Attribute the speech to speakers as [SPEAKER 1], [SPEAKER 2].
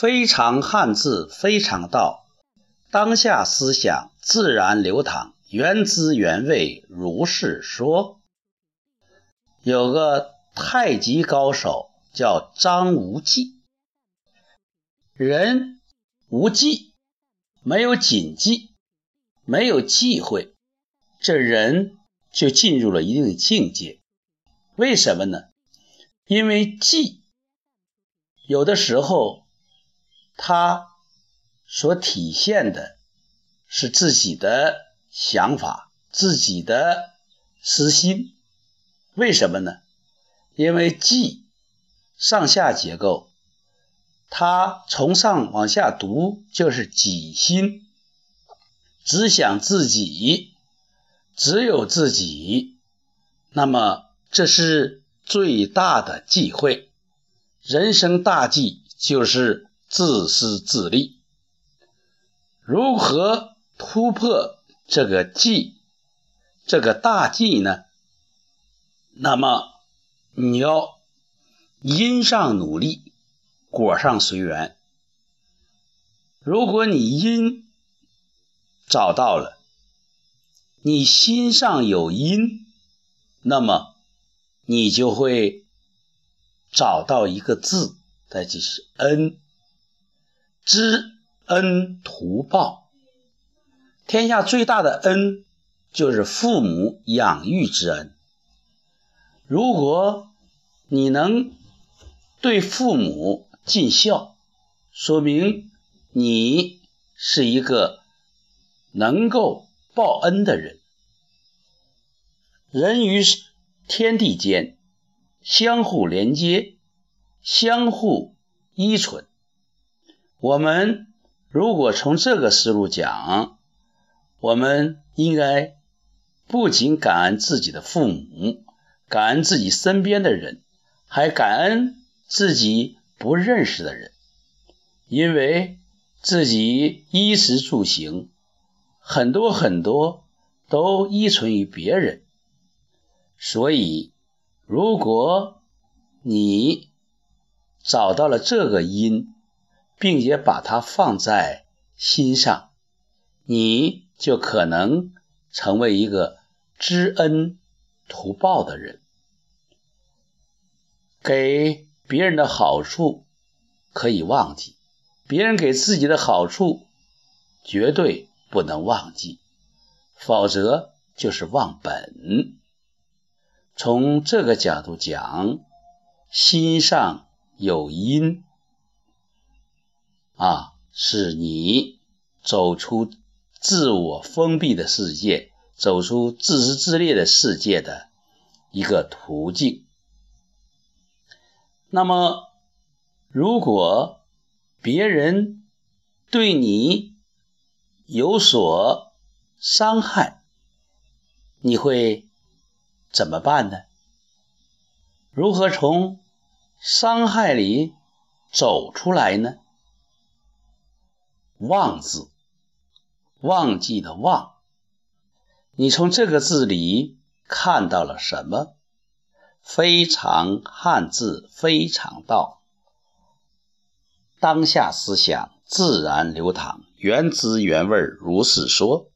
[SPEAKER 1] 非常汉字，非常道。当下思想自然流淌，原汁原味，如是说。有个太极高手叫张无忌，人无忌，没有谨记，没有忌讳，这人就进入了一定的境界。为什么呢？因为忌有的时候。他所体现的是自己的想法、自己的私心，为什么呢？因为记上下结构，它从上往下读就是己心，只想自己，只有自己，那么这是最大的忌讳。人生大忌就是。自私自利，如何突破这个忌，这个大忌呢？那么你要因上努力，果上随缘。如果你因找到了，你心上有因，那么你就会找到一个字，那就是恩。知恩图报，天下最大的恩就是父母养育之恩。如果你能对父母尽孝，说明你是一个能够报恩的人。人与天地间相互连接，相互依存。我们如果从这个思路讲，我们应该不仅感恩自己的父母，感恩自己身边的人，还感恩自己不认识的人，因为自己衣食住行很多很多都依存于别人，所以如果你找到了这个因。并且把它放在心上，你就可能成为一个知恩图报的人。给别人的好处可以忘记，别人给自己的好处绝对不能忘记，否则就是忘本。从这个角度讲，心上有因。啊，是你走出自我封闭的世界，走出自私自利的世界的一个途径。那么，如果别人对你有所伤害，你会怎么办呢？如何从伤害里走出来呢？忘字，忘记的忘。你从这个字里看到了什么？非常汉字，非常道。当下思想自然流淌，原汁原味，如是说。